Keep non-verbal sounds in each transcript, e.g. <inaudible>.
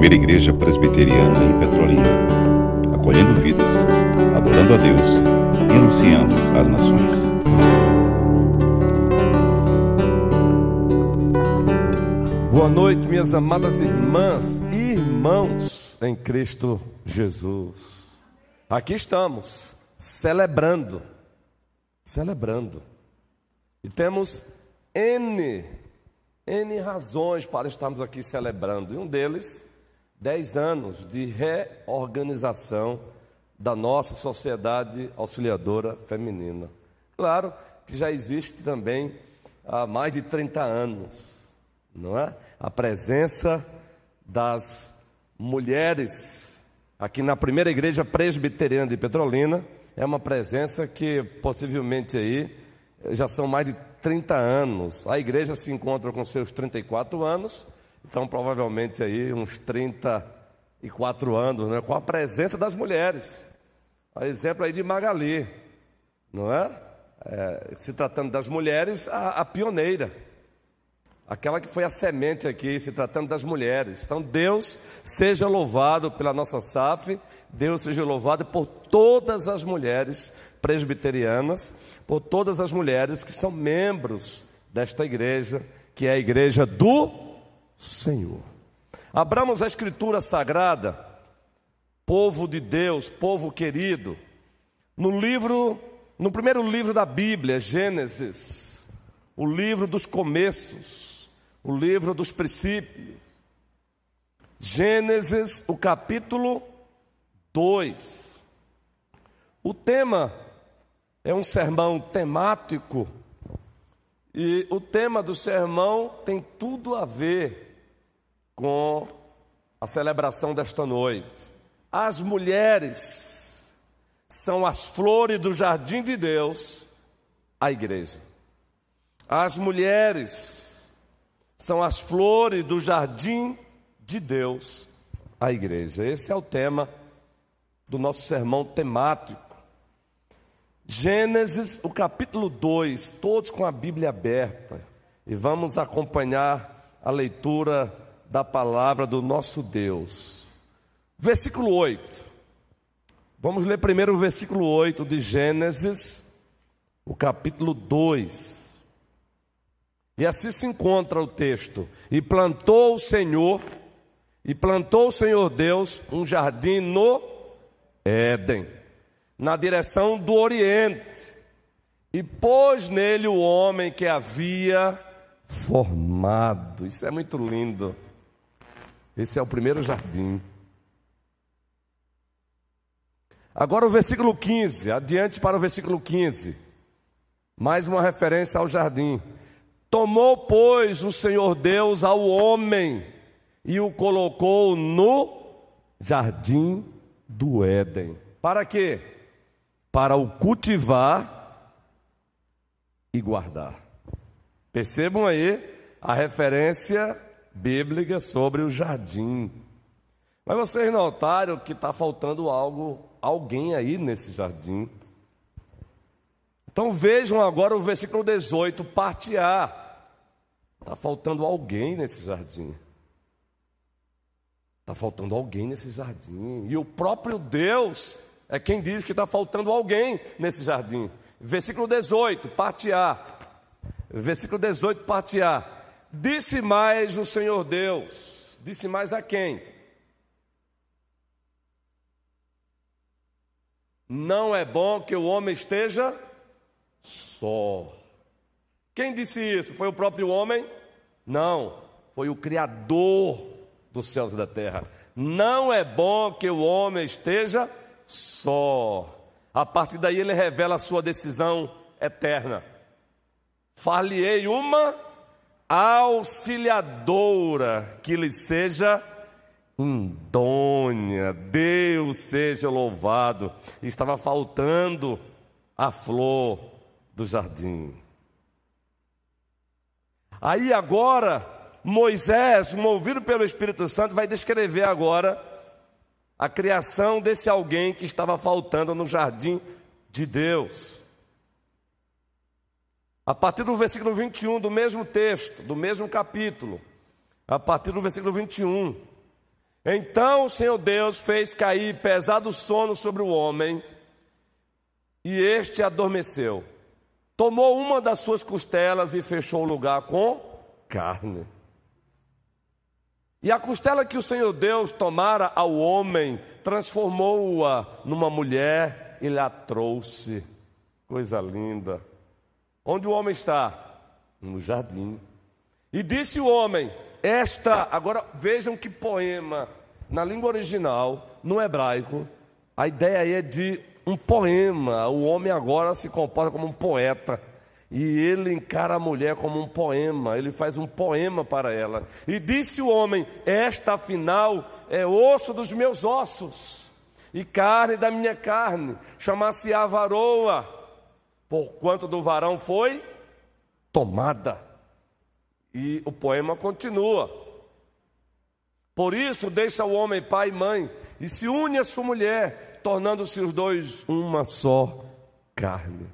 primeira igreja presbiteriana em Petrolina, acolhendo vidas, adorando a Deus e anunciando às nações. Boa noite, minhas amadas irmãs e irmãos em Cristo Jesus. Aqui estamos, celebrando, celebrando. E temos N, N razões para estarmos aqui celebrando. E um deles, 10 anos de reorganização da nossa sociedade auxiliadora feminina. Claro que já existe também há mais de 30 anos, não é? A presença das mulheres aqui na primeira igreja presbiteriana de Petrolina é uma presença que possivelmente aí já são mais de 30 anos. A igreja se encontra com seus 34 anos, então provavelmente aí uns 34 anos, né, com a presença das mulheres. A exemplo aí de Magali, não é? é se tratando das mulheres, a, a pioneira. Aquela que foi a semente aqui, se tratando das mulheres. Então, Deus seja louvado pela nossa SAF, Deus seja louvado por todas as mulheres presbiterianas por todas as mulheres que são membros desta igreja, que é a igreja do Senhor. Abramos a Escritura Sagrada, povo de Deus, povo querido, no livro, no primeiro livro da Bíblia, Gênesis, o livro dos começos, o livro dos princípios. Gênesis, o capítulo 2. O tema é um sermão temático e o tema do sermão tem tudo a ver com a celebração desta noite. As mulheres são as flores do jardim de Deus, a igreja. As mulheres são as flores do jardim de Deus, a igreja. Esse é o tema do nosso sermão temático. Gênesis, o capítulo 2, todos com a Bíblia aberta, e vamos acompanhar a leitura da palavra do nosso Deus. Versículo 8. Vamos ler primeiro o versículo 8 de Gênesis, o capítulo 2. E assim se encontra o texto: E plantou o Senhor, e plantou o Senhor Deus um jardim no Éden na direção do Oriente e pôs nele o homem que havia formado. Isso é muito lindo. Esse é o primeiro jardim. Agora o versículo 15, adiante para o versículo 15. Mais uma referência ao jardim. Tomou, pois, o Senhor Deus ao homem e o colocou no jardim do Éden. Para quê? para o cultivar e guardar. Percebam aí a referência bíblica sobre o jardim. Mas vocês notaram que está faltando algo, alguém aí nesse jardim. Então vejam agora o versículo 18, parte A. Está faltando alguém nesse jardim. Está faltando alguém nesse jardim. E o próprio Deus é quem diz que está faltando alguém nesse jardim. Versículo 18, parte A. Versículo 18, parte A. Disse mais o Senhor Deus. Disse mais a quem? Não é bom que o homem esteja só. Quem disse isso? Foi o próprio homem? Não, foi o Criador dos céus e da terra. Não é bom que o homem esteja só. A partir daí ele revela a sua decisão eterna. Far-lhe-ei uma auxiliadora que lhe seja indônia. Deus seja louvado. Estava faltando a flor do jardim. Aí agora, Moisés, movido pelo Espírito Santo, vai descrever agora a criação desse alguém que estava faltando no jardim de Deus. A partir do versículo 21 do mesmo texto, do mesmo capítulo, a partir do versículo 21, Então o Senhor Deus fez cair pesado sono sobre o homem, e este adormeceu. Tomou uma das suas costelas e fechou o lugar com carne. E a costela que o Senhor Deus tomara ao homem, transformou-a numa mulher e lhe trouxe. Coisa linda. Onde o homem está? No jardim. E disse o homem: Esta, agora vejam que poema, na língua original, no hebraico, a ideia é de um poema. O homem agora se comporta como um poeta. E ele encara a mulher como um poema, ele faz um poema para ela. E disse o homem: Esta afinal é osso dos meus ossos e carne da minha carne, chama-se a varoa, porquanto do varão foi tomada. E o poema continua. Por isso, deixa o homem pai e mãe e se une a sua mulher, tornando-se os dois uma só carne.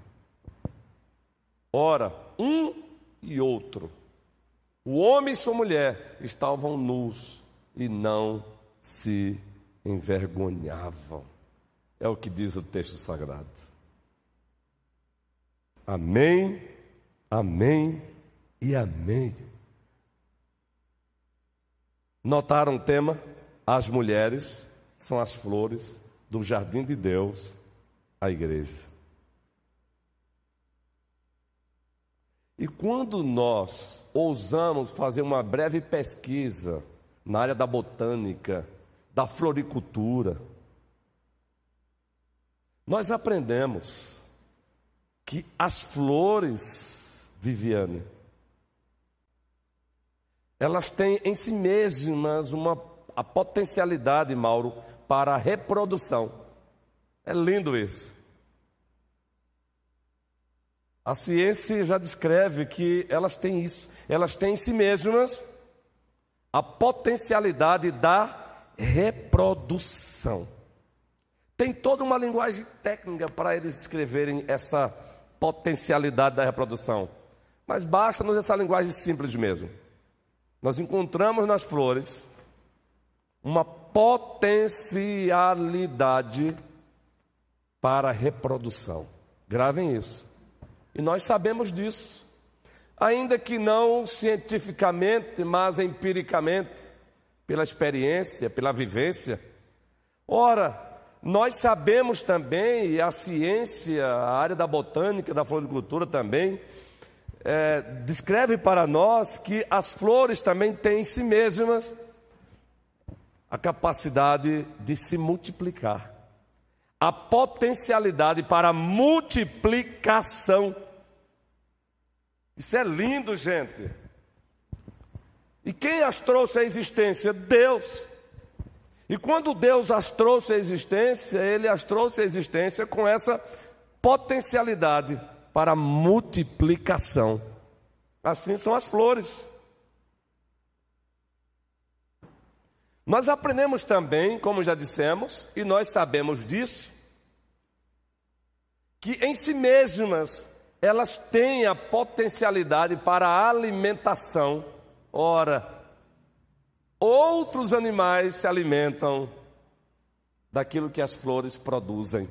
Ora, um e outro, o homem e sua mulher, estavam nus e não se envergonhavam. É o que diz o texto sagrado. Amém, amém e amém. Notaram o tema? As mulheres são as flores do jardim de Deus, a igreja. E quando nós ousamos fazer uma breve pesquisa na área da botânica, da floricultura, nós aprendemos que as flores, Viviane, elas têm em si mesmas uma, a potencialidade, Mauro, para a reprodução. É lindo isso. A ciência já descreve que elas têm isso, elas têm em si mesmas a potencialidade da reprodução. Tem toda uma linguagem técnica para eles descreverem essa potencialidade da reprodução. Mas basta-nos essa linguagem simples mesmo. Nós encontramos nas flores uma potencialidade para reprodução. Gravem isso. E nós sabemos disso. Ainda que não cientificamente, mas empiricamente, pela experiência, pela vivência. Ora, nós sabemos também, e a ciência, a área da botânica, da floricultura também, é, descreve para nós que as flores também têm em si mesmas a capacidade de se multiplicar, a potencialidade para multiplicação. Isso é lindo, gente. E quem as trouxe à existência? Deus. E quando Deus as trouxe à existência, Ele as trouxe à existência com essa potencialidade para multiplicação. Assim são as flores. Nós aprendemos também, como já dissemos, e nós sabemos disso, que em si mesmas elas têm a potencialidade para a alimentação. Ora, outros animais se alimentam daquilo que as flores produzem.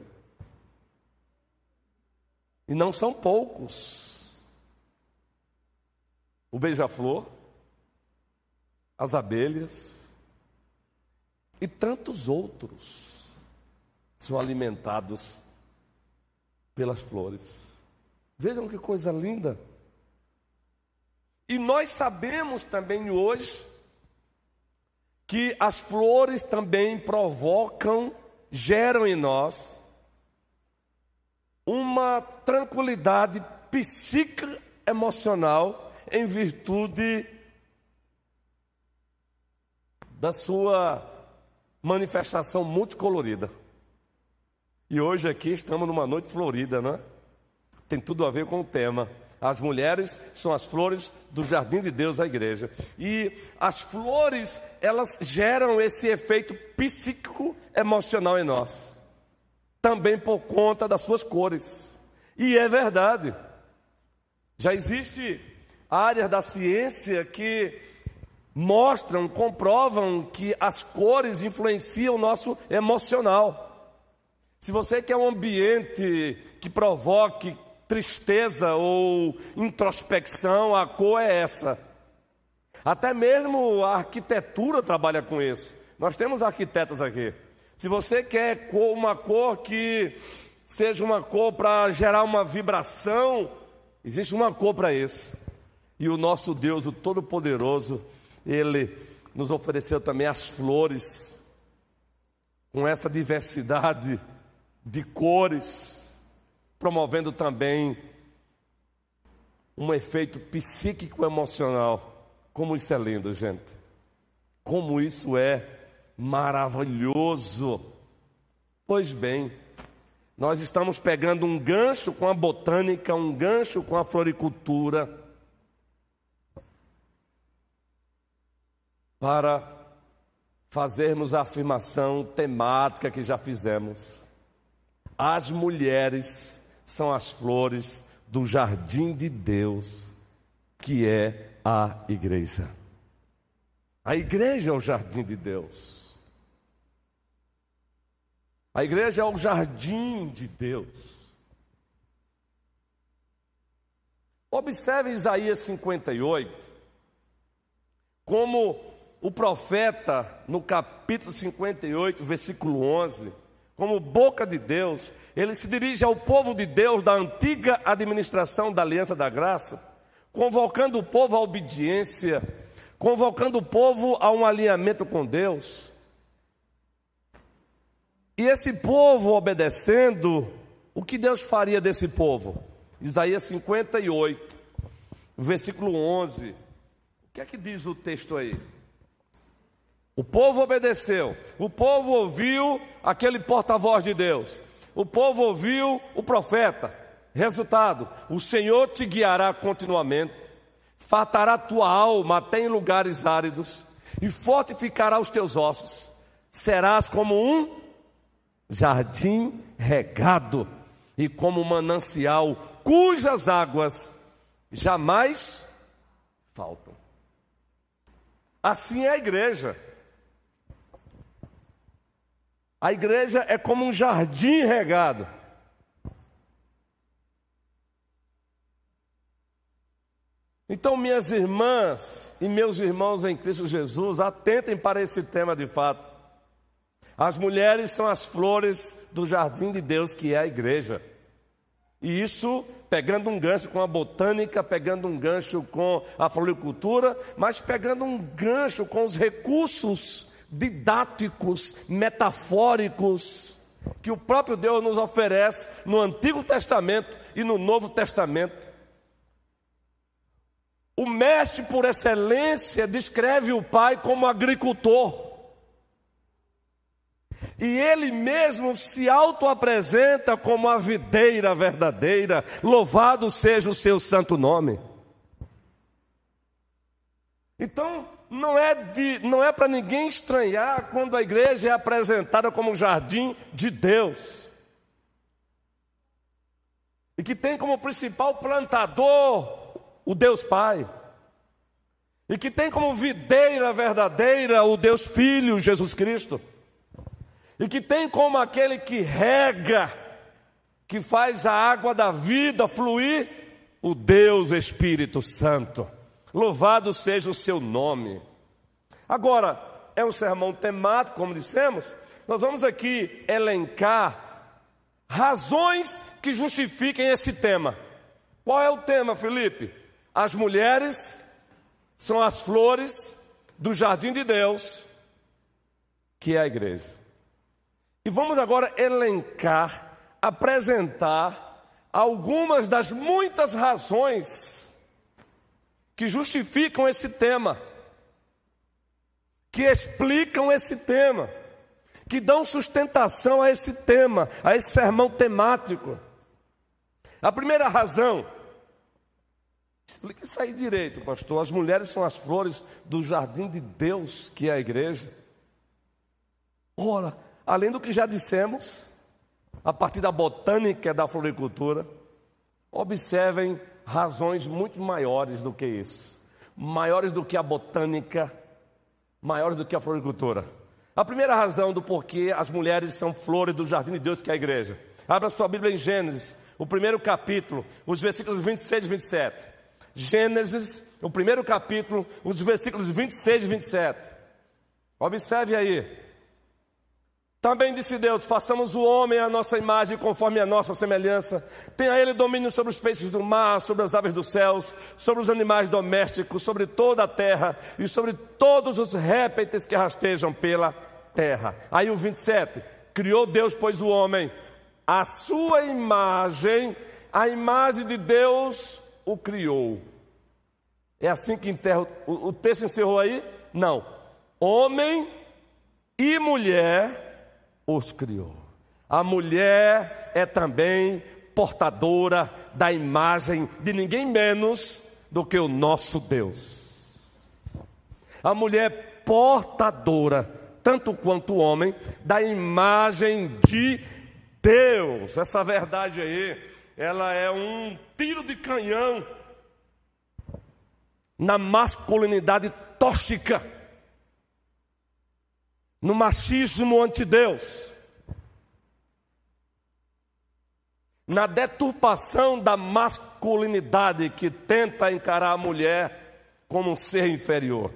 E não são poucos. O beija-flor, as abelhas e tantos outros são alimentados pelas flores. Vejam que coisa linda. E nós sabemos também hoje que as flores também provocam, geram em nós uma tranquilidade psíquica emocional em virtude da sua manifestação multicolorida. E hoje aqui estamos numa noite florida, não é? tem tudo a ver com o tema. As mulheres são as flores do jardim de Deus da igreja. E as flores, elas geram esse efeito psíquico emocional em nós. Também por conta das suas cores. E é verdade. Já existe áreas da ciência que mostram, comprovam que as cores influenciam o nosso emocional. Se você quer um ambiente que provoque tristeza ou introspecção, a cor é essa. Até mesmo a arquitetura trabalha com isso. Nós temos arquitetos aqui. Se você quer uma cor que seja uma cor para gerar uma vibração, existe uma cor para isso. E o nosso Deus, o Todo-Poderoso, Ele nos ofereceu também as flores, com essa diversidade de cores, promovendo também um efeito psíquico emocional. Como isso é lindo, gente. Como isso é maravilhoso. Pois bem, nós estamos pegando um gancho com a botânica, um gancho com a floricultura, para fazermos a afirmação temática que já fizemos. As mulheres são as flores do jardim de Deus, que é a igreja. A igreja é o jardim de Deus. A igreja é o jardim de Deus. Observe Isaías 58, como o profeta, no capítulo 58, versículo 11, como boca de Deus, ele se dirige ao povo de Deus da antiga administração da Aliança da Graça, convocando o povo à obediência, convocando o povo a um alinhamento com Deus. E esse povo obedecendo, o que Deus faria desse povo? Isaías 58, versículo 11. O que é que diz o texto aí? O povo obedeceu, o povo ouviu aquele porta-voz de Deus, o povo ouviu o profeta. Resultado: o Senhor te guiará continuamente, fartará tua alma até em lugares áridos e fortificará os teus ossos. Serás como um jardim regado e como um manancial cujas águas jamais faltam. Assim é a igreja. A igreja é como um jardim regado. Então, minhas irmãs e meus irmãos em Cristo Jesus, atentem para esse tema de fato. As mulheres são as flores do jardim de Deus, que é a igreja. E isso pegando um gancho com a botânica, pegando um gancho com a floricultura, mas pegando um gancho com os recursos didáticos, metafóricos, que o próprio Deus nos oferece no Antigo Testamento e no Novo Testamento. O mestre por excelência descreve o pai como agricultor. E ele mesmo se auto-apresenta como a videira verdadeira, louvado seja o seu santo nome. Então, não é, de, não é para ninguém estranhar quando a igreja é apresentada como um jardim de Deus. E que tem como principal plantador o Deus Pai. E que tem como videira verdadeira o Deus Filho, Jesus Cristo e que tem como aquele que rega, que faz a água da vida fluir, o Deus Espírito Santo. Louvado seja o seu nome. Agora, é um sermão temático, como dissemos, nós vamos aqui elencar razões que justifiquem esse tema. Qual é o tema, Felipe? As mulheres são as flores do jardim de Deus, que é a igreja. E vamos agora elencar, apresentar algumas das muitas razões que justificam esse tema, que explicam esse tema, que dão sustentação a esse tema, a esse sermão temático. A primeira razão, explique isso aí direito, pastor. As mulheres são as flores do jardim de Deus, que é a igreja. Ora, além do que já dissemos, a partir da botânica da floricultura, observem razões muito maiores do que isso, maiores do que a botânica, maiores do que a floricultura. A primeira razão do porquê as mulheres são flores do jardim de Deus que é a igreja. Abra sua Bíblia em Gênesis, o primeiro capítulo, os versículos 26 e 27. Gênesis, o primeiro capítulo, os versículos 26 e 27. Observe aí. Também disse Deus: façamos o homem à nossa imagem, conforme a nossa semelhança. Tenha ele domínio sobre os peixes do mar, sobre as aves dos céus, sobre os animais domésticos, sobre toda a terra e sobre todos os répteis que rastejam pela terra. Aí o 27. Criou Deus, pois, o homem, a sua imagem, a imagem de Deus o criou. É assim que enterra. O, o texto encerrou aí? Não. Homem e mulher os criou. A mulher é também portadora da imagem de ninguém menos do que o nosso Deus. A mulher é portadora, tanto quanto o homem, da imagem de Deus. Essa verdade aí, ela é um tiro de canhão na masculinidade tóxica no machismo ante Deus, na deturpação da masculinidade que tenta encarar a mulher como um ser inferior.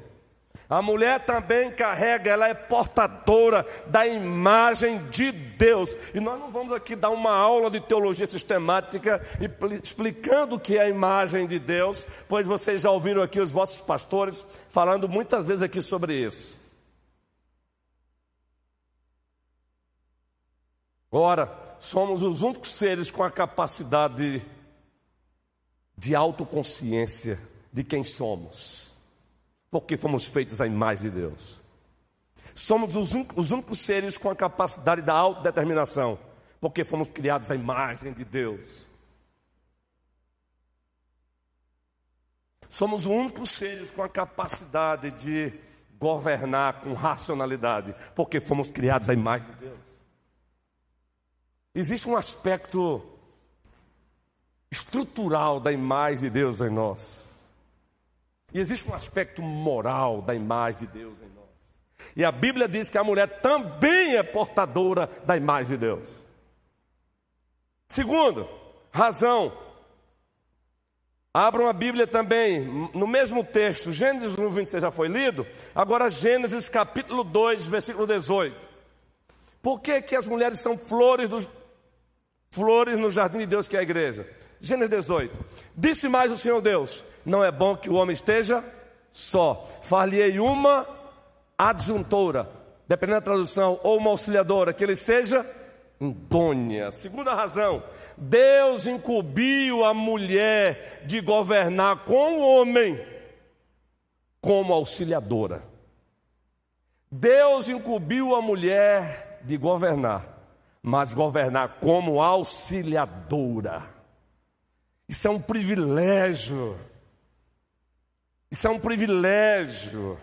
A mulher também carrega, ela é portadora da imagem de Deus. E nós não vamos aqui dar uma aula de teologia sistemática explicando o que é a imagem de Deus, pois vocês já ouviram aqui os vossos pastores falando muitas vezes aqui sobre isso. Ora, somos os únicos seres com a capacidade de autoconsciência de quem somos, porque fomos feitos à imagem de Deus. Somos os únicos, os únicos seres com a capacidade da autodeterminação, porque fomos criados à imagem de Deus. Somos os únicos seres com a capacidade de governar com racionalidade, porque fomos criados à imagem de Deus. Existe um aspecto estrutural da imagem de Deus em nós. E existe um aspecto moral da imagem de Deus em nós. E a Bíblia diz que a mulher também é portadora da imagem de Deus. Segundo, razão. Abram a Bíblia também, no mesmo texto, Gênesis 1, 26 já foi lido, agora Gênesis capítulo 2, versículo 18. Por que, que as mulheres são flores do, flores no jardim de Deus que é a igreja. Gênesis 18. Disse mais o Senhor Deus: Não é bom que o homem esteja só. Far-lhe-ei uma adjuntora, dependendo da tradução, ou uma auxiliadora, que ele seja idônea. Segunda razão: Deus incumbiu a mulher de governar com o homem como auxiliadora. Deus incumbiu a mulher de governar mas governar como auxiliadora. Isso é um privilégio. Isso é um privilégio.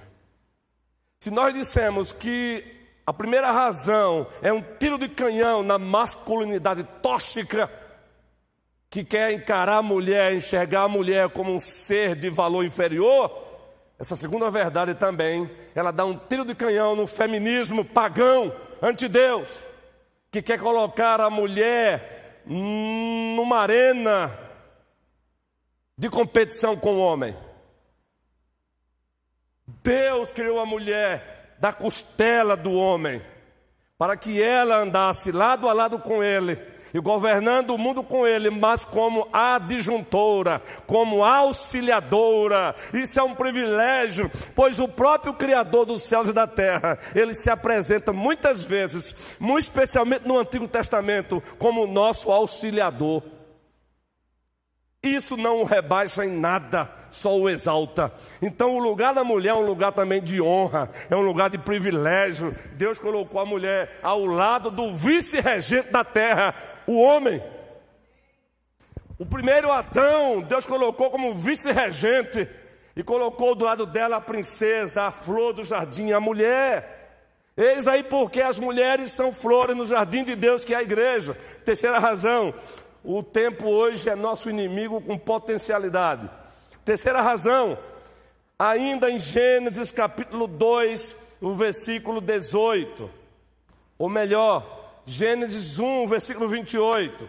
Se nós dissemos que a primeira razão é um tiro de canhão na masculinidade tóxica, que quer encarar a mulher, enxergar a mulher como um ser de valor inferior, essa segunda verdade também, ela dá um tiro de canhão no feminismo pagão, ante Deus que quer colocar a mulher numa arena de competição com o homem. Deus criou a mulher da costela do homem, para que ela andasse lado a lado com ele e governando o mundo com ele, mas como adjuntora, como auxiliadora. Isso é um privilégio, pois o próprio Criador dos céus e da terra, ele se apresenta muitas vezes, muito especialmente no Antigo Testamento, como nosso auxiliador. Isso não o rebaixa em nada, só o exalta. Então, o lugar da mulher é um lugar também de honra, é um lugar de privilégio. Deus colocou a mulher ao lado do vice-regente da terra, o homem. O primeiro Adão, Deus colocou como vice-regente e colocou do lado dela a princesa, a flor do jardim, a mulher. Eis aí porque as mulheres são flores no jardim de Deus, que é a igreja. Terceira razão, o tempo hoje é nosso inimigo com potencialidade. Terceira razão, ainda em Gênesis capítulo 2, o versículo 18. Ou melhor, Gênesis 1, versículo 28.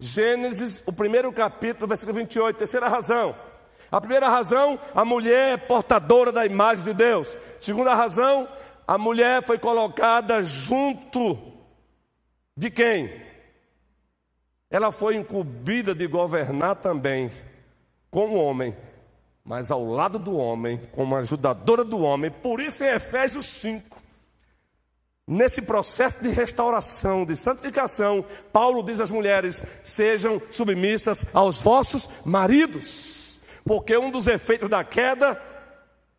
Gênesis, o primeiro capítulo, versículo 28, terceira razão. A primeira razão, a mulher é portadora da imagem de Deus. Segunda razão, a mulher foi colocada junto de quem? Ela foi incumbida de governar também com o homem, mas ao lado do homem, como ajudadora do homem. Por isso, em Efésios 5, Nesse processo de restauração, de santificação, Paulo diz às mulheres: sejam submissas aos vossos maridos, porque um dos efeitos da queda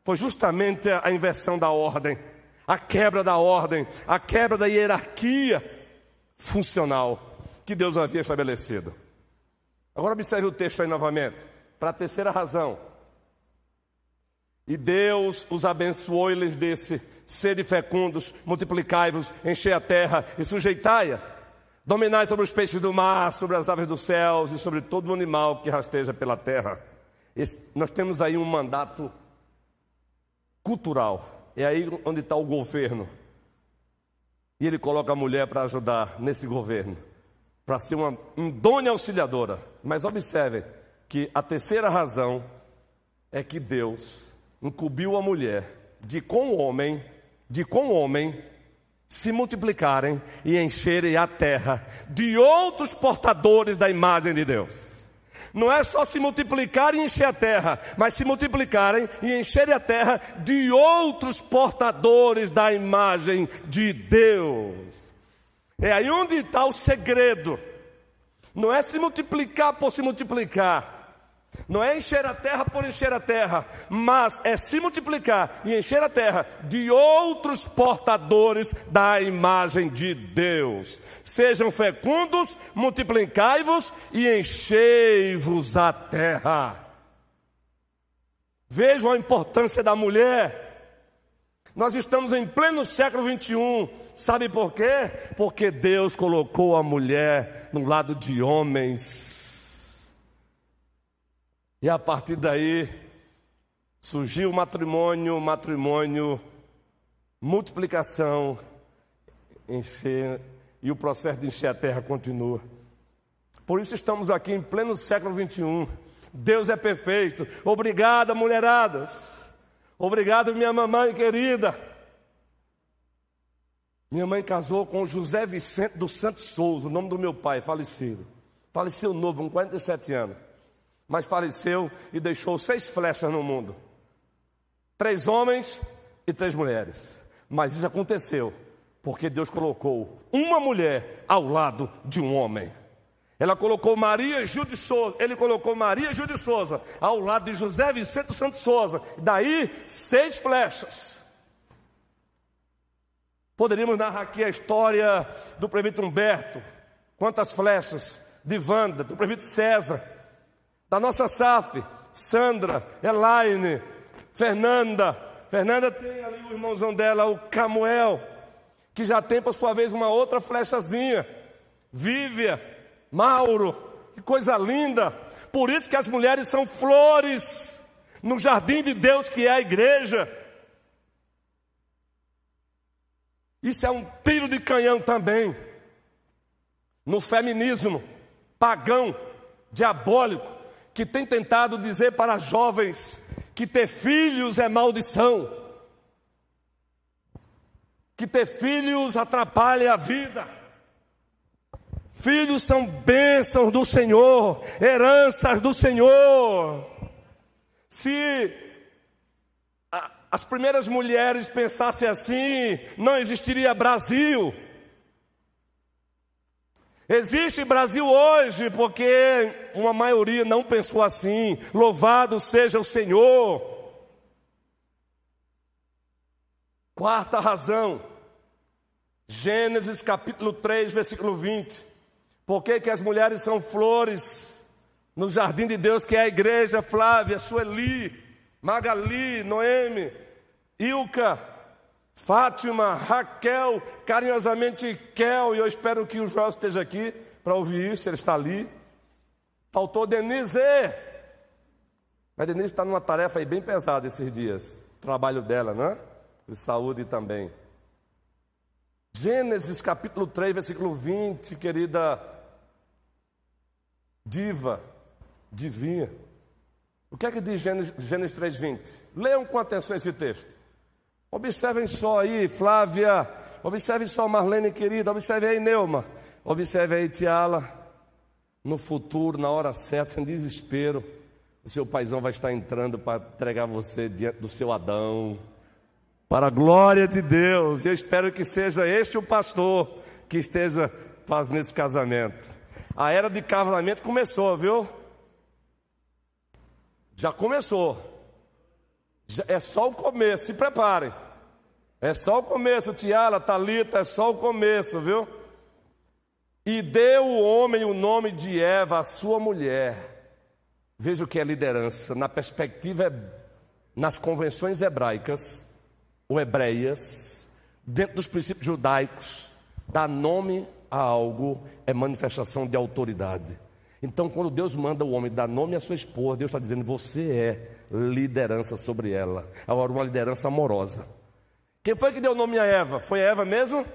foi justamente a inversão da ordem, a quebra da ordem, a quebra da hierarquia funcional que Deus havia estabelecido. Agora observe o texto aí novamente, para a terceira razão. E Deus os abençoou e lhes disse: Sede fecundos, multiplicai-vos, enchei a terra e sujeitai-a. Dominai sobre os peixes do mar, sobre as aves dos céus e sobre todo animal que rasteja pela terra. Esse, nós temos aí um mandato cultural. É aí onde está o governo. E ele coloca a mulher para ajudar nesse governo, para ser uma indônia auxiliadora. Mas observem que a terceira razão é que Deus incumbiu a mulher de com o homem de com o homem se multiplicarem e encherem a terra de outros portadores da imagem de Deus. Não é só se multiplicarem e encher a terra, mas se multiplicarem e encherem a terra de outros portadores da imagem de Deus. É aí onde está o segredo. Não é se multiplicar por se multiplicar, não é encher a terra por encher a terra, mas é se multiplicar e encher a terra de outros portadores da imagem de Deus. Sejam fecundos, multiplicai-vos e enchei-vos a terra. Vejam a importância da mulher. Nós estamos em pleno século 21. Sabe por quê? Porque Deus colocou a mulher no lado de homens e a partir daí surgiu o matrimônio, matrimônio, multiplicação, encher, e o processo de encher a terra continua. Por isso estamos aqui em pleno século 21. Deus é perfeito. Obrigada, mulheradas. Obrigado, minha mamãe querida. Minha mãe casou com José Vicente dos Santos Souza, o nome do meu pai, falecido. Faleceu novo, com 47 anos mas faleceu e deixou seis flechas no mundo: três homens e três mulheres. Mas isso aconteceu porque Deus colocou uma mulher ao lado de um homem. Ela colocou Maria de Souza, ele colocou Maria Gil de Souza ao lado de José Vicente Santos Souza. Daí, seis flechas. Poderíamos narrar aqui a história do prefeito Humberto, quantas flechas, de Wanda, do prefeito César, da nossa SAF, Sandra, Elaine, Fernanda. Fernanda tem ali o irmãozão dela, o Camuel, que já tem por sua vez uma outra flechazinha. Vívia, Mauro, que coisa linda. Por isso que as mulheres são flores no jardim de Deus que é a igreja. Isso é um tiro de canhão também no feminismo pagão, diabólico, que tem tentado dizer para jovens que ter filhos é maldição, que ter filhos atrapalha a vida. Filhos são bênçãos do Senhor, heranças do Senhor. Se as primeiras mulheres pensassem assim, não existiria Brasil. Existe Brasil hoje porque uma maioria não pensou assim. Louvado seja o Senhor. Quarta razão. Gênesis capítulo 3, versículo 20. Por que, que as mulheres são flores no jardim de Deus, que é a igreja, Flávia, Sueli, Magali, Noemi, Ilka, Fátima, Raquel, carinhosamente Kel, e eu espero que o João esteja aqui para ouvir isso, ele está ali. Faltou Denise. A Denise está numa tarefa aí bem pesada esses dias. Trabalho dela, né? De saúde também. Gênesis capítulo 3, versículo 20, querida diva, divinha. O que é que diz Gênesis, Gênesis 3, 20? Leiam com atenção esse texto. Observem só aí, Flávia. Observe só, Marlene querida. Observe aí, Neuma. Observe aí, Tiala. No futuro, na hora certa, sem desespero, o seu paizão vai estar entrando para entregar você diante do seu Adão. Para a glória de Deus. Eu espero que seja este o pastor que esteja fazendo esse casamento. A era de casamento começou, viu? Já começou. É só o começo, se preparem. É só o começo, Tiala, Talita, é só o começo, viu? E deu o homem o nome de Eva, a sua mulher. Veja o que é liderança. Na perspectiva, nas convenções hebraicas, ou hebreias, dentro dos princípios judaicos, dar nome a algo é manifestação de autoridade. Então, quando Deus manda o homem dar nome à sua esposa, Deus está dizendo: você é liderança sobre ela. Agora, uma liderança amorosa. Quem foi que deu nome a Eva? Foi a Eva mesmo?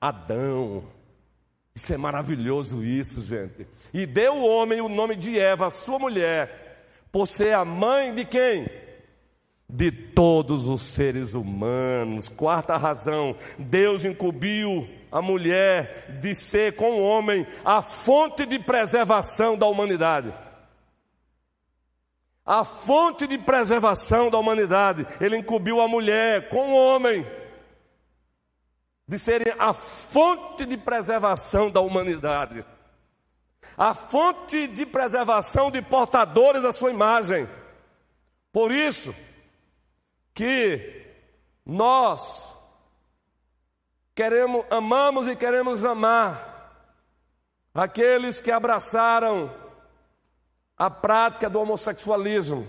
Adão. Isso é maravilhoso, isso, gente. E deu o homem o nome de Eva, sua mulher, por ser a mãe de quem? De todos os seres humanos. Quarta razão: Deus incumbiu a mulher de ser com o homem a fonte de preservação da humanidade. A fonte de preservação da humanidade. Ele incumbiu a mulher com o homem de serem a fonte de preservação da humanidade. A fonte de preservação de portadores da sua imagem. Por isso que nós Queremos, amamos e queremos amar aqueles que abraçaram a prática do homossexualismo.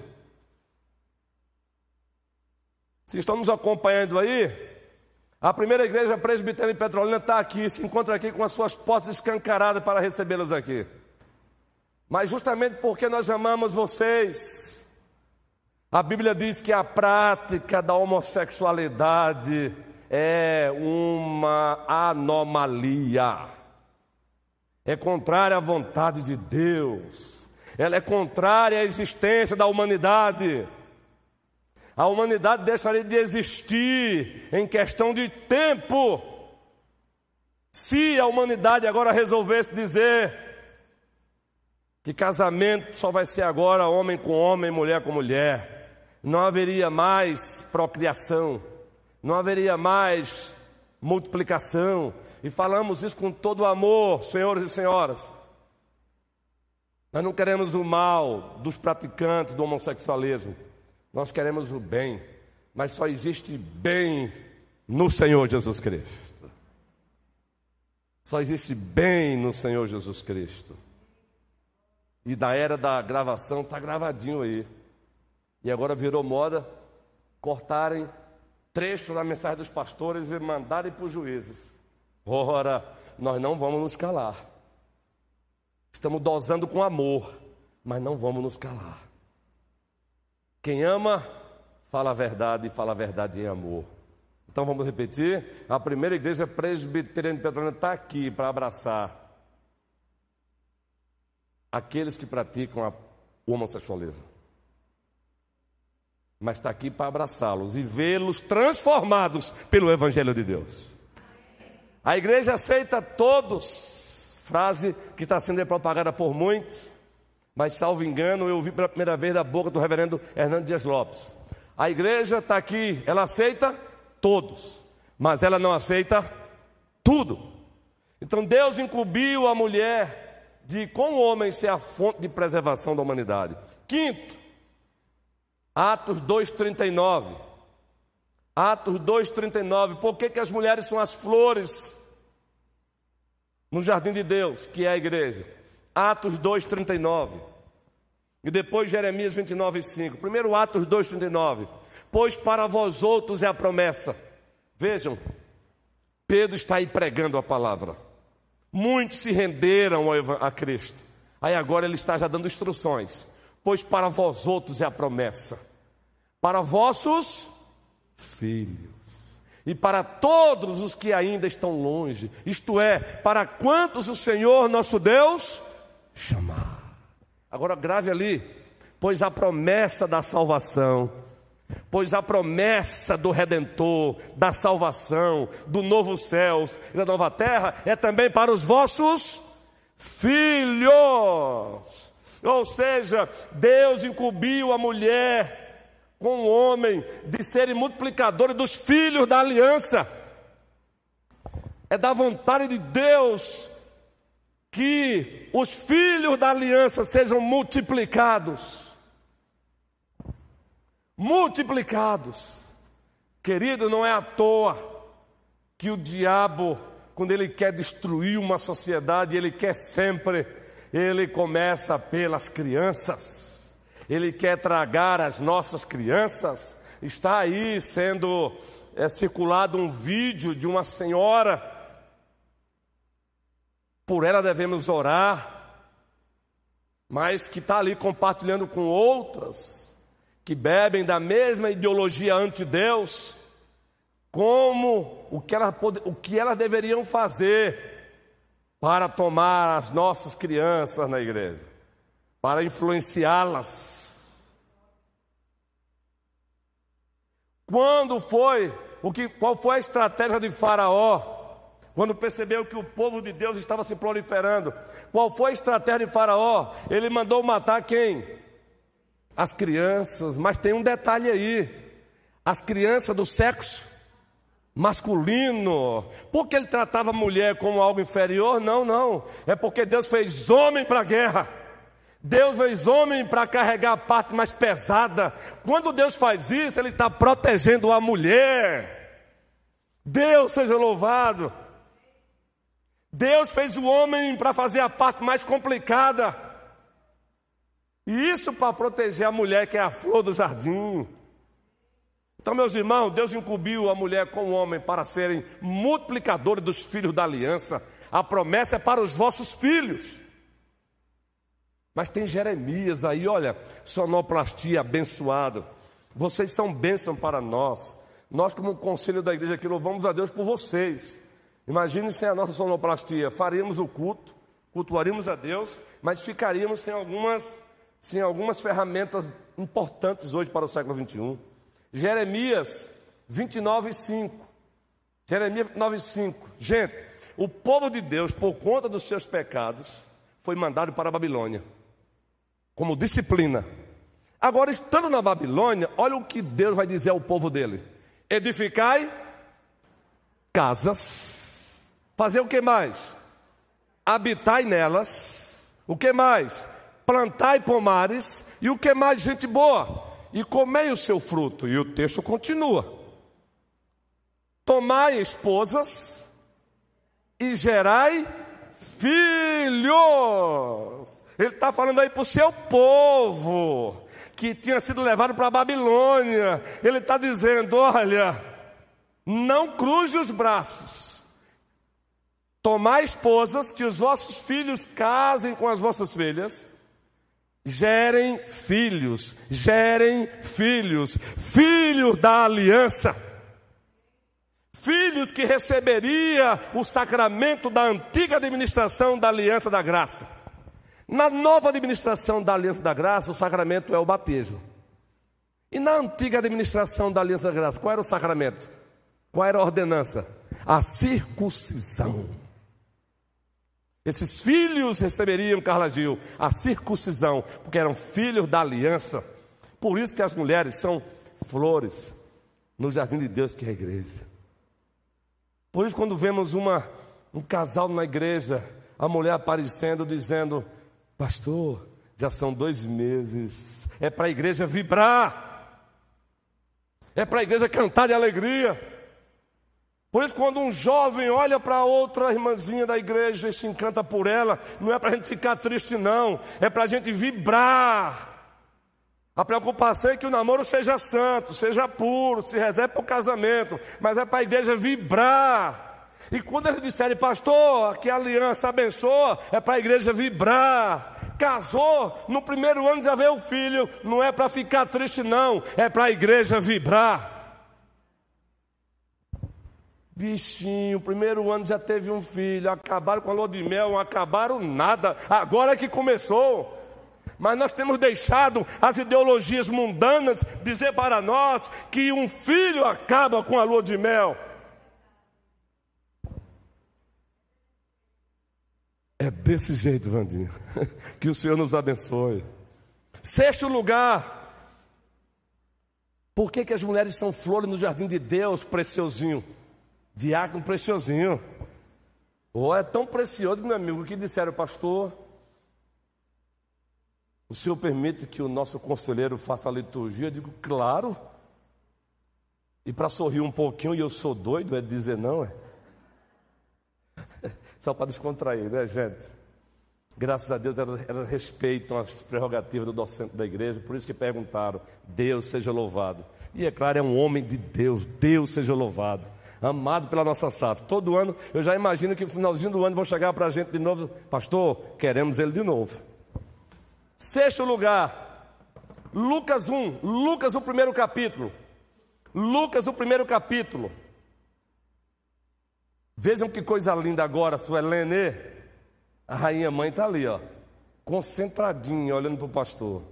Se estão nos acompanhando aí, a primeira igreja presbiteriana em Petrolina está aqui, se encontra aqui com as suas portas escancaradas para recebê-los aqui. Mas justamente porque nós amamos vocês, a Bíblia diz que a prática da homossexualidade é uma anomalia. É contrária à vontade de Deus. Ela é contrária à existência da humanidade. A humanidade deixaria de existir em questão de tempo. Se a humanidade agora resolvesse dizer que casamento só vai ser agora homem com homem, mulher com mulher, não haveria mais procriação não haveria mais multiplicação. E falamos isso com todo amor, senhores e senhoras. Nós não queremos o mal dos praticantes do homossexualismo. Nós queremos o bem. Mas só existe bem no Senhor Jesus Cristo. Só existe bem no Senhor Jesus Cristo. E da era da gravação está gravadinho aí. E agora virou moda cortarem trecho da mensagem dos pastores e mandarem para os juízes. Ora, nós não vamos nos calar. Estamos dosando com amor, mas não vamos nos calar. Quem ama, fala a verdade e fala a verdade em amor. Então vamos repetir. A primeira igreja presbiteriana de Petrolina está aqui para abraçar aqueles que praticam a, homossexualismo mas está aqui para abraçá-los e vê-los transformados pelo Evangelho de Deus. A igreja aceita todos, frase que está sendo propagada por muitos, mas salvo engano, eu ouvi pela primeira vez da boca do reverendo Hernando Dias Lopes. A igreja está aqui, ela aceita todos, mas ela não aceita tudo. Então Deus incumbiu a mulher de, com o homem, ser a fonte de preservação da humanidade. Quinto, Atos 2,39. Atos 2,39. Por que, que as mulheres são as flores no jardim de Deus, que é a igreja? Atos 2,39. E depois Jeremias 29, 5. Primeiro Atos 2,39. Pois para vós outros é a promessa. Vejam, Pedro está aí pregando a palavra. Muitos se renderam a Cristo. Aí agora ele está já dando instruções. Pois para vós outros é a promessa, para vossos filhos, e para todos os que ainda estão longe, isto é, para quantos o Senhor nosso Deus chamar. Agora grave ali, pois a promessa da salvação, pois a promessa do redentor, da salvação, do novo céus e da nova terra é também para os vossos filhos. Ou seja, Deus incumbiu a mulher com o homem de serem multiplicadores dos filhos da aliança. É da vontade de Deus que os filhos da aliança sejam multiplicados. Multiplicados. Querido, não é à toa que o diabo, quando ele quer destruir uma sociedade, ele quer sempre, ele começa pelas crianças. Ele quer tragar as nossas crianças. Está aí sendo é, circulado um vídeo de uma senhora por ela devemos orar, mas que está ali compartilhando com outras, que bebem da mesma ideologia anti-Deus, como o que, elas, o que elas deveriam fazer para tomar as nossas crianças na igreja, para influenciá-las. Quando foi, o que, qual foi a estratégia de Faraó? Quando percebeu que o povo de Deus estava se proliferando, qual foi a estratégia de Faraó? Ele mandou matar quem? As crianças, mas tem um detalhe aí: as crianças do sexo masculino. Porque ele tratava a mulher como algo inferior? Não, não. É porque Deus fez homem para a guerra. Deus fez homem para carregar a parte mais pesada. Quando Deus faz isso, Ele está protegendo a mulher. Deus seja louvado. Deus fez o homem para fazer a parte mais complicada. E isso para proteger a mulher que é a flor do jardim. Então, meus irmãos, Deus incumbiu a mulher com o homem para serem multiplicadores dos filhos da aliança. A promessa é para os vossos filhos. Mas tem Jeremias aí, olha, sonoplastia abençoado. Vocês são bênção para nós. Nós, como conselho da igreja aqui, louvamos a Deus por vocês. Imagine sem a nossa sonoplastia, faríamos o culto, cultuaríamos a Deus, mas ficaríamos sem algumas, sem algumas ferramentas importantes hoje para o século 21. Jeremias 29, 5. Jeremias 29, 5. Gente, o povo de Deus, por conta dos seus pecados, foi mandado para a Babilônia, como disciplina. Agora, estando na Babilônia, olha o que Deus vai dizer ao povo dele: edificai casas Fazer o que mais? Habitai nelas. O que mais? Plantai pomares. E o que mais, gente boa? E comei o seu fruto. E o texto continua. Tomai esposas e gerai filhos. Ele está falando aí para o seu povo que tinha sido levado para a Babilônia. Ele está dizendo: olha, não cruze os braços Tomai esposas, que os vossos filhos casem com as vossas filhas, gerem filhos, gerem filhos, filhos da aliança, filhos que receberia o sacramento da antiga administração da aliança da graça. Na nova administração da aliança da graça, o sacramento é o batismo. E na antiga administração da aliança da graça, qual era o sacramento? Qual era a ordenança? A circuncisão. Esses filhos receberiam, Carla Gil, a circuncisão, porque eram filhos da aliança. Por isso que as mulheres são flores no jardim de Deus, que é a igreja. Por isso, quando vemos uma, um casal na igreja, a mulher aparecendo, dizendo: Pastor, já são dois meses, é para a igreja vibrar, é para a igreja cantar de alegria. Por isso, quando um jovem olha para outra irmãzinha da igreja e se encanta por ela, não é para a gente ficar triste, não, é para a gente vibrar. A preocupação é que o namoro seja santo, seja puro, se reserve para o casamento, mas é para a igreja vibrar. E quando eles disserem, pastor, que a aliança abençoa, é para a igreja vibrar. casou, no primeiro ano já veio o filho, não é para ficar triste, não, é para a igreja vibrar. Bichinho, primeiro ano já teve um filho, acabaram com a lua de mel, não acabaram nada, agora é que começou. Mas nós temos deixado as ideologias mundanas dizer para nós que um filho acaba com a lua de mel. É desse jeito, Vandinho. <laughs> Que o Senhor nos abençoe. Sexto lugar. Por que, que as mulheres são flores no jardim de Deus, preciosinho? Diácono preciosinho. Oh, é tão precioso, meu amigo, que disseram, pastor. O senhor permite que o nosso conselheiro faça a liturgia? Eu digo, claro. E para sorrir um pouquinho, e eu sou doido, é dizer não, é? <laughs> Só para descontrair, né, gente? Graças a Deus elas, elas respeitam as prerrogativas do docente da igreja, por isso que perguntaram: Deus seja louvado. E é claro, é um homem de Deus, Deus seja louvado, amado pela nossa safra. Todo ano, eu já imagino que no finalzinho do ano vão chegar para a gente de novo: Pastor, queremos ele de novo. Sexto lugar, Lucas 1, Lucas, o primeiro capítulo. Lucas, o primeiro capítulo. Vejam que coisa linda agora, Suelene. A rainha mãe está ali, ó, concentradinha, olhando para o pastor.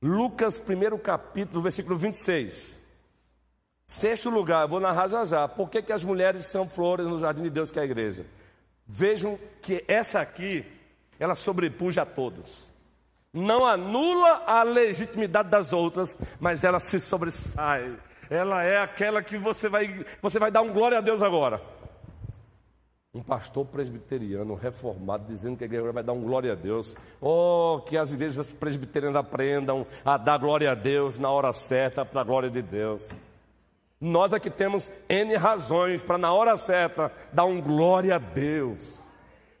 Lucas, primeiro capítulo, versículo 26. Sexto lugar, eu vou narrar já já. Por que, que as mulheres são flores no jardim de Deus, que é a igreja? Vejam que essa aqui, ela sobrepuja a todos não anula a legitimidade das outras, mas ela se sobressai. Ela é aquela que você vai, você vai dar um glória a Deus agora. Um pastor presbiteriano reformado dizendo que a igreja vai dar um glória a Deus. Oh, que as igrejas presbiterianas aprendam a dar glória a Deus na hora certa para a glória de Deus. Nós aqui temos N razões para na hora certa dar um glória a Deus.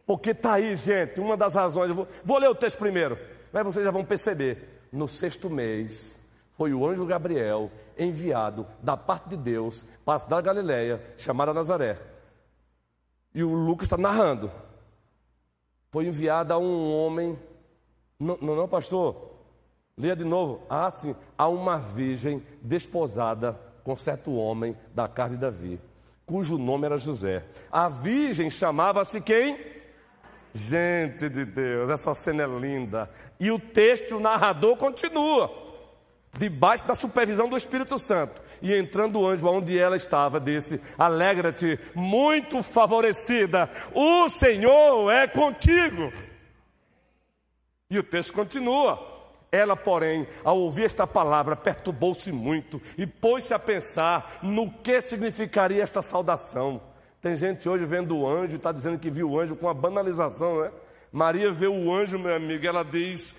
Porque está aí, gente, uma das razões. Vou, vou ler o texto primeiro. Mas vocês já vão perceber, no sexto mês, foi o anjo Gabriel enviado da parte de Deus para a cidade da Galileia, chamada Nazaré. E o Lucas está narrando. Foi enviado a um homem. Não, não, pastor? Leia de novo. Ah, sim. A uma virgem desposada com certo homem da casa de Davi, cujo nome era José. A virgem chamava-se quem? Gente de Deus, essa cena é linda. E o texto, o narrador continua, debaixo da supervisão do Espírito Santo. E entrando o anjo aonde ela estava, disse: Alegra-te, muito favorecida, o Senhor é contigo. E o texto continua. Ela, porém, ao ouvir esta palavra, perturbou-se muito e pôs-se a pensar no que significaria esta saudação. Tem gente hoje vendo o anjo, está dizendo que viu o anjo com a banalização, né? Maria vê o anjo, meu amigo, ela diz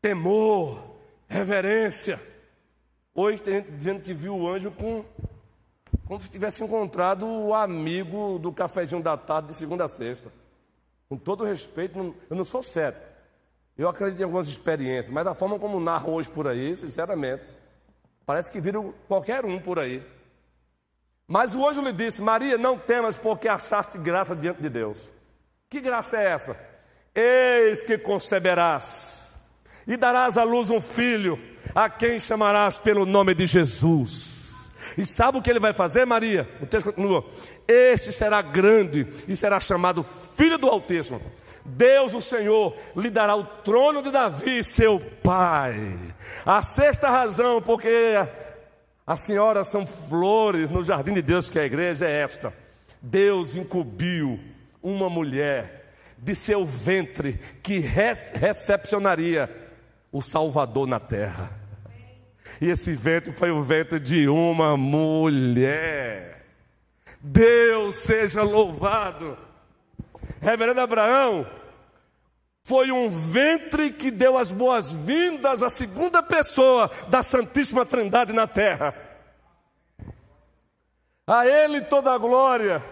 temor, reverência. Hoje tem gente dizendo que viu o anjo com como se tivesse encontrado o amigo do cafezinho da tarde de segunda a sexta. Com todo respeito, eu não sou cético. Eu acredito em algumas experiências, mas da forma como narram hoje por aí, sinceramente, parece que viram qualquer um por aí. Mas o anjo lhe disse: Maria, não temas, porque achaste graça diante de Deus. Que graça é essa? Eis que conceberás e darás à luz um filho, a quem chamarás pelo nome de Jesus. E sabe o que ele vai fazer, Maria? O texto continua: Este será grande e será chamado Filho do Altíssimo. Deus, o Senhor, lhe dará o trono de Davi, seu pai. A sexta razão, porque as senhoras são flores no jardim de Deus, que é a igreja é esta. Deus incumbiu uma mulher de seu ventre que recepcionaria o Salvador na terra. E esse ventre foi o ventre de uma mulher. Deus seja louvado. Reverendo Abraão foi um ventre que deu as boas-vindas à segunda pessoa da Santíssima Trindade na terra. A Ele toda a glória.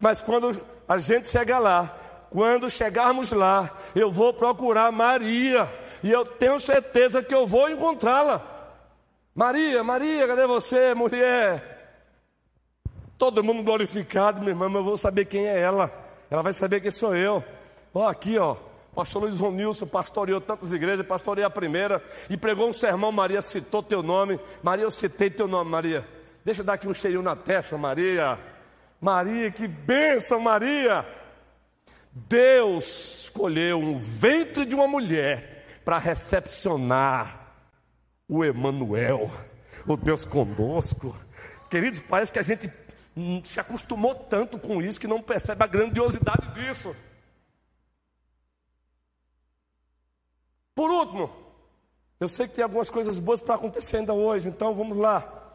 Mas quando a gente chega lá, quando chegarmos lá, eu vou procurar Maria. E eu tenho certeza que eu vou encontrá-la. Maria, Maria, cadê você, mulher? Todo mundo glorificado, meu irmão, mas eu vou saber quem é ela. Ela vai saber quem sou eu. Ó, aqui, ó. Pastor Luiz Ronilson pastoreou tantas igrejas, pastoreei a primeira e pregou um sermão. Maria citou teu nome. Maria, eu citei teu nome, Maria. Deixa eu dar aqui um cheirinho na testa, Maria. Maria, que bênção, Maria. Deus escolheu um ventre de uma mulher para recepcionar o Emanuel, o Deus conosco. Queridos, parece que a gente se acostumou tanto com isso que não percebe a grandiosidade disso. Por último, eu sei que tem algumas coisas boas para acontecer ainda hoje, então vamos lá.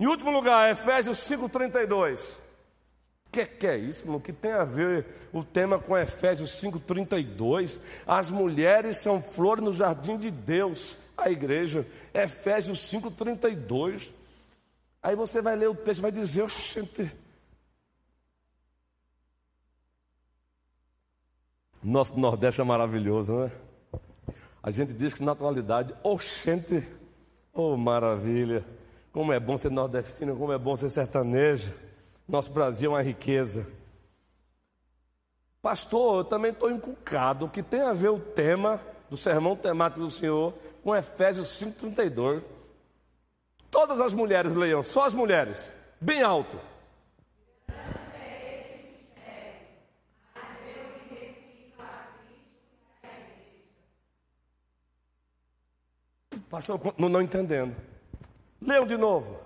Em último lugar, Efésios 5,32. O que, que é isso, O que tem a ver o tema com Efésios 5,32? As mulheres são flores no jardim de Deus, a igreja. Efésios 5,32. Aí você vai ler o texto e vai dizer, oxente. Nosso Nordeste é maravilhoso, não é? A gente diz que naturalidade, oxente, oh maravilha. Como é bom ser nordestino, como é bom ser sertanejo. Nosso Brasil é uma riqueza. Pastor, eu também estou encucado. O que tem a ver o tema do sermão temático do Senhor com Efésios 5,32? Todas as mulheres leiam, só as mulheres, bem alto. Pastor, não, não entendendo. Leiam de novo.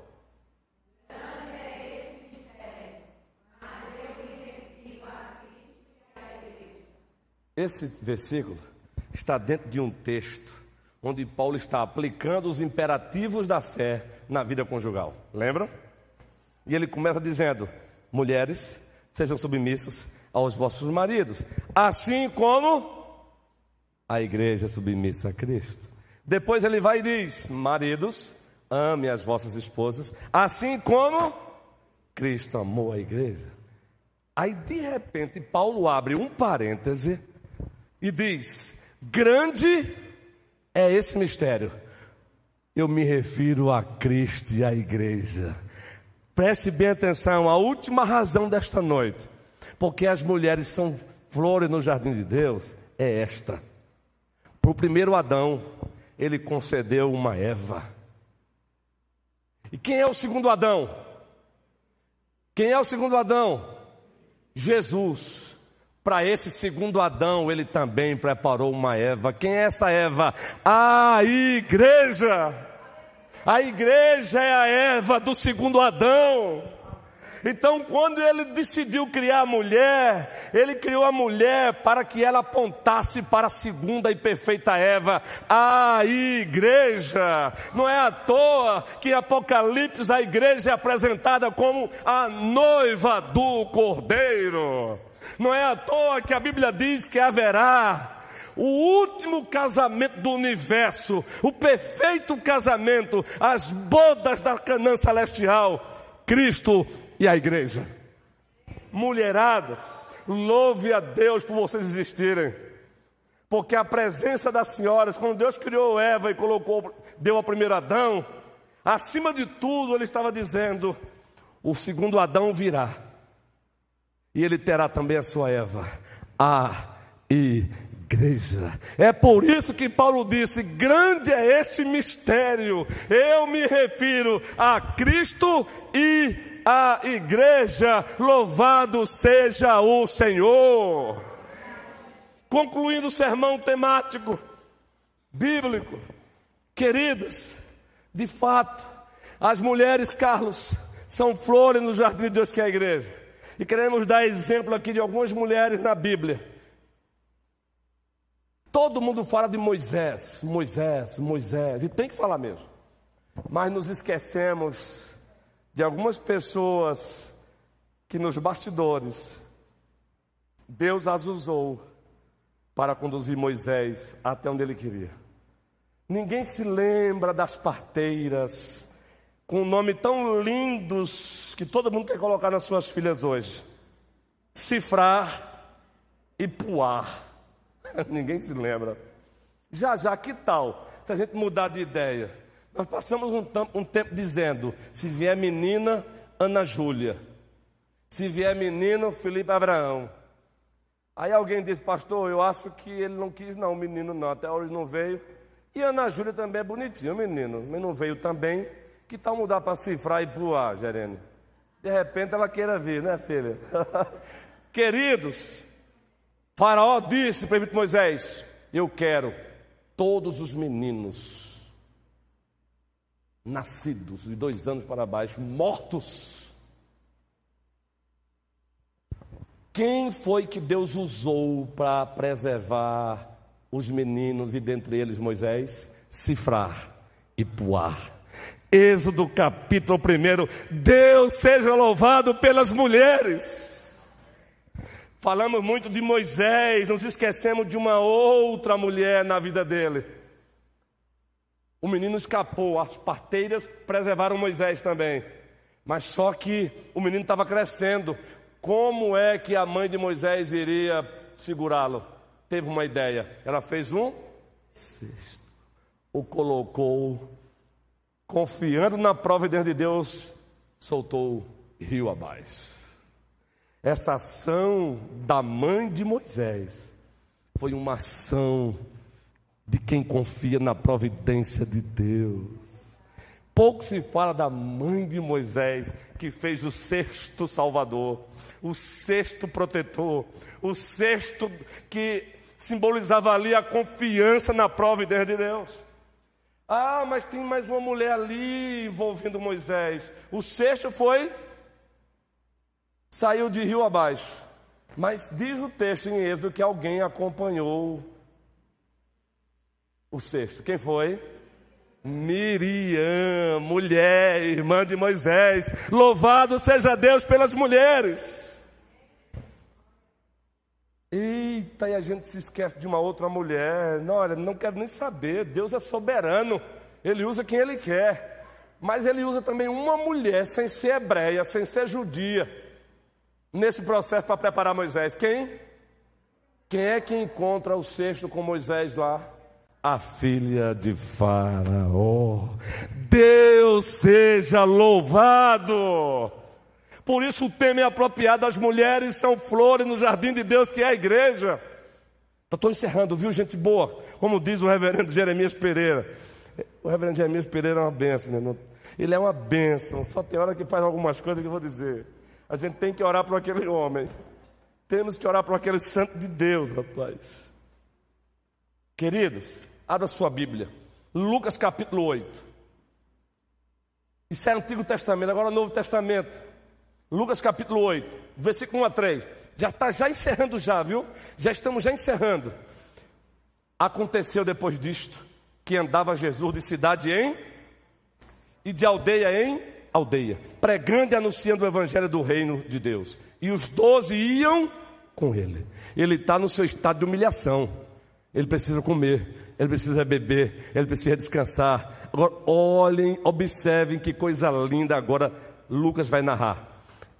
Esse versículo está dentro de um texto onde Paulo está aplicando os imperativos da fé na vida conjugal. Lembram? E ele começa dizendo: Mulheres, sejam submissas aos vossos maridos, assim como a igreja é submissa a Cristo. Depois ele vai e diz: Maridos, ame as vossas esposas, assim como Cristo amou a igreja. Aí de repente Paulo abre um parêntese e diz: Grande é esse mistério. Eu me refiro a Cristo e à igreja. Preste bem atenção, a última razão desta noite, porque as mulheres são flores no jardim de Deus, é esta. Para o primeiro Adão, ele concedeu uma Eva. E quem é o segundo Adão? Quem é o segundo Adão? Jesus. Para esse segundo Adão, ele também preparou uma Eva. Quem é essa Eva? A igreja. A igreja é a Eva do segundo Adão. Então, quando ele decidiu criar a mulher, ele criou a mulher para que ela apontasse para a segunda e perfeita Eva, a igreja. Não é à toa que em Apocalipse a igreja é apresentada como a noiva do cordeiro. Não é à toa que a Bíblia diz que haverá o último casamento do universo, o perfeito casamento, as bodas da Canaã celestial, Cristo e a igreja. Mulheradas, louve a Deus por vocês existirem. Porque a presença das senhoras, quando Deus criou Eva e colocou, deu ao primeiro Adão, acima de tudo ele estava dizendo: o segundo Adão virá e ele terá também a sua Eva, a igreja. É por isso que Paulo disse: grande é este mistério. Eu me refiro a Cristo e a igreja. Louvado seja o Senhor. Concluindo o sermão temático, bíblico, queridas, de fato, as mulheres, Carlos, são flores no jardim de Deus que é a igreja. E queremos dar exemplo aqui de algumas mulheres na Bíblia. Todo mundo fala de Moisés, Moisés, Moisés, e tem que falar mesmo. Mas nos esquecemos de algumas pessoas que nos bastidores Deus as usou para conduzir Moisés até onde ele queria. Ninguém se lembra das parteiras, com nome tão lindos que todo mundo quer colocar nas suas filhas hoje: Cifrar e Puar. <laughs> Ninguém se lembra. Já já, que tal se a gente mudar de ideia? Nós passamos um, um tempo dizendo: se vier menina, Ana Júlia. Se vier menino, Felipe Abraão. Aí alguém disse, pastor, eu acho que ele não quis não, o menino não, até hoje não veio. E Ana Júlia também é bonitinho, menino, mas não veio também. Que tal mudar para cifrar e pro ar, Gerene? De repente ela queira vir, né, filha? <laughs> Queridos, Faraó disse para Moisés: Eu quero todos os meninos nascidos de dois anos para baixo, mortos. Quem foi que Deus usou para preservar os meninos e dentre eles Moisés? Cifrar e puar. Êxodo capítulo 1. Deus seja louvado pelas mulheres. Falamos muito de Moisés, nos esquecemos de uma outra mulher na vida dele. O menino escapou, as parteiras preservaram Moisés também. Mas só que o menino estava crescendo. Como é que a mãe de Moisés iria segurá-lo? Teve uma ideia. Ela fez um cesto. O colocou, confiando na providência de Deus, soltou rio abaixo. Essa ação da mãe de Moisés foi uma ação de quem confia na providência de Deus. Pouco se fala da mãe de Moisés, que fez o sexto salvador, o sexto protetor, o sexto que simbolizava ali a confiança na providência de Deus. Ah, mas tem mais uma mulher ali envolvendo Moisés. O sexto foi saiu de rio abaixo. Mas diz o texto em Êxodo que alguém acompanhou o sexto. Quem foi? Miriam, mulher, irmã de Moisés. Louvado seja Deus pelas mulheres. Eita, e a gente se esquece de uma outra mulher. Não, olha, não quero nem saber. Deus é soberano. Ele usa quem ele quer. Mas ele usa também uma mulher sem ser hebreia, sem ser judia nesse processo para preparar Moisés? Quem? Quem é que encontra o cesto com Moisés lá? A filha de Faraó. Deus seja louvado! Por isso o tema é apropriado. As mulheres são flores no jardim de Deus, que é a igreja. Estou encerrando, viu, gente boa? Como diz o reverendo Jeremias Pereira. O reverendo Jeremias Pereira é uma benção, né? Ele é uma benção. Só tem hora que faz algumas coisas que eu vou dizer. A gente tem que orar por aquele homem. Temos que orar por aquele santo de Deus, rapaz. Queridos, abra sua Bíblia. Lucas capítulo 8. Isso é Antigo Testamento, agora Novo Testamento. Lucas capítulo 8, versículo 1 a 3. Já está já encerrando já, viu? Já estamos já encerrando. Aconteceu depois disto que andava Jesus de cidade em e de aldeia em aldeia, pregando e anunciando o evangelho do reino de Deus. E os doze iam com ele. Ele está no seu estado de humilhação. Ele precisa comer, ele precisa beber, ele precisa descansar. Agora, olhem, observem que coisa linda agora Lucas vai narrar.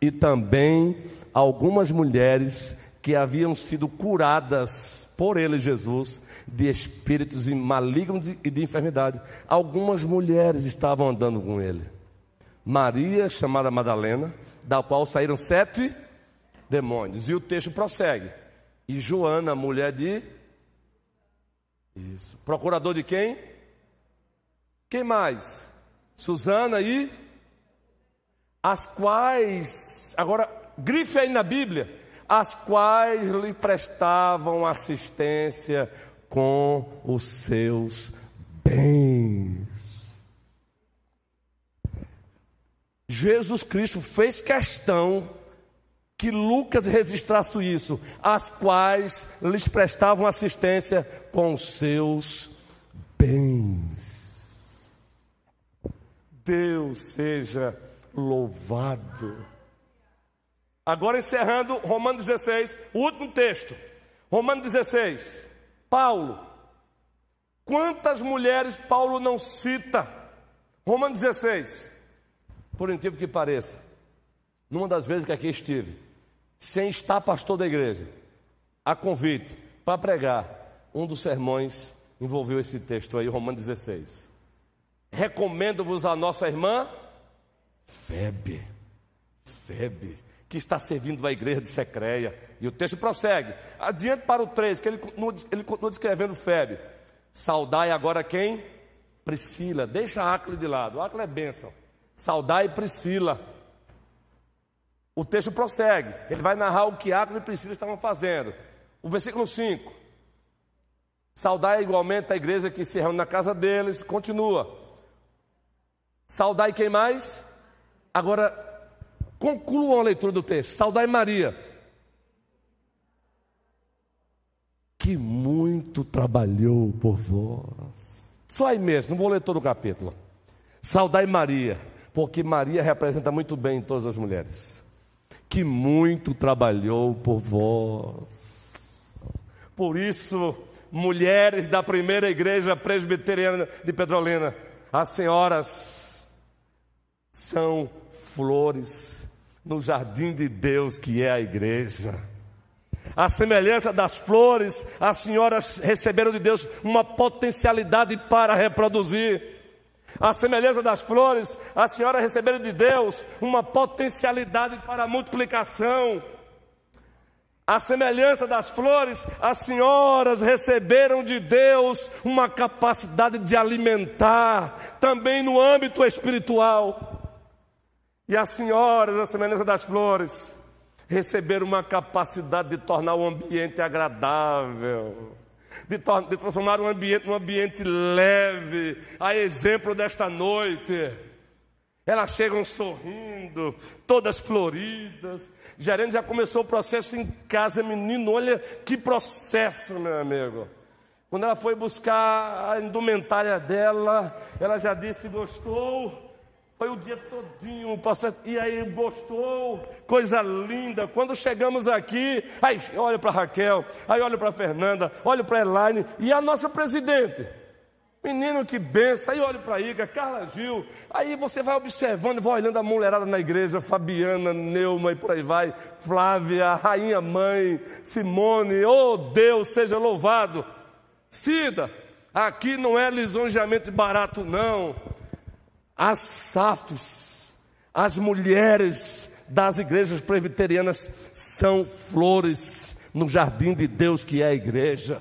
E também algumas mulheres que haviam sido curadas por ele, Jesus, de espíritos malignos e de enfermidade. Algumas mulheres estavam andando com ele. Maria, chamada Madalena, da qual saíram sete demônios. E o texto prossegue. E Joana, mulher de. Isso. Procurador de quem? Quem mais? Susana e. As quais. Agora, grife aí na Bíblia. As quais lhe prestavam assistência com os seus bens. Jesus Cristo fez questão que Lucas registrasse isso, as quais lhes prestavam assistência com seus bens. Deus seja louvado. Agora encerrando Romanos 16, o último texto. Romanos 16. Paulo. Quantas mulheres Paulo não cita? Romanos 16 por incrível que pareça, numa das vezes que aqui estive, sem estar pastor da igreja, a convite para pregar, um dos sermões envolveu esse texto aí, Romanos 16. Recomendo-vos a nossa irmã Febe. Febe, que está servindo a igreja de Secreia. E o texto prossegue. Adiante para o 3, que ele continua, ele continua descrevendo Febe. Saudai agora quem? Priscila. Deixa a Acre de lado. Acre é bênção. Saudai Priscila. O texto prossegue. Ele vai narrar o que Acre e Priscila estavam fazendo. O versículo 5. Saudai igualmente a igreja que se reúne na casa deles. Continua. Saudai quem mais? Agora, concluam a leitura do texto. Saudai Maria. Que muito trabalhou por vós. Só aí mesmo, não vou ler todo o capítulo. Saudai Maria, porque Maria representa muito bem todas as mulheres. Que muito trabalhou por vós. Por isso, mulheres da primeira igreja presbiteriana de Petrolina, as senhoras são flores no jardim de Deus que é a igreja. A semelhança das flores, as senhoras receberam de Deus uma potencialidade para reproduzir. A semelhança das flores, as senhoras receberam de Deus uma potencialidade para multiplicação. A semelhança das flores, as senhoras receberam de Deus uma capacidade de alimentar, também no âmbito espiritual. E as senhoras, a semelhança das flores, receberam uma capacidade de tornar o ambiente agradável, de, de transformar o ambiente num ambiente leve, a exemplo desta noite. Elas chegam sorrindo, todas floridas, Gerente já começou o processo em casa, menino, olha que processo, meu amigo. Quando ela foi buscar a indumentária dela, ela já disse: gostou. Foi o dia todinho o processo. E aí gostou, coisa linda. Quando chegamos aqui, aí olha para Raquel, aí olha para Fernanda, olha para Elaine e a nossa presidente. Menino que benção, aí olha para Iga, Carla Gil, aí você vai observando, vai olhando a mulherada na igreja, Fabiana, Neuma e por aí vai, Flávia, Rainha Mãe, Simone, oh Deus, seja louvado. Cida, aqui não é lisonjeamento barato não. As SAFs, as mulheres das igrejas presbiterianas são flores no jardim de Deus que é a igreja.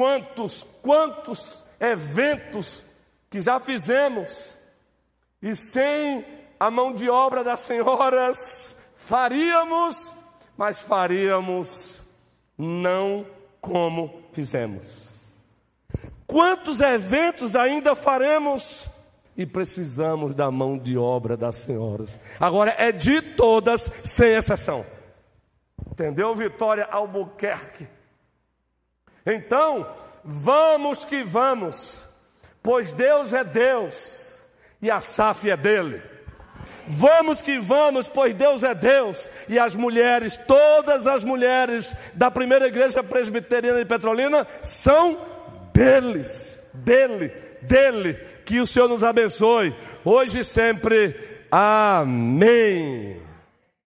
Quantos, quantos eventos que já fizemos e sem a mão de obra das senhoras faríamos, mas faríamos não como fizemos. Quantos eventos ainda faremos e precisamos da mão de obra das senhoras? Agora é de todas, sem exceção. Entendeu, Vitória Albuquerque? Então, vamos que vamos, pois Deus é Deus e a SAF é dele. Vamos que vamos, pois Deus é Deus e as mulheres, todas as mulheres da primeira igreja presbiteriana de Petrolina são deles, dele, dele. Que o Senhor nos abençoe, hoje e sempre. Amém.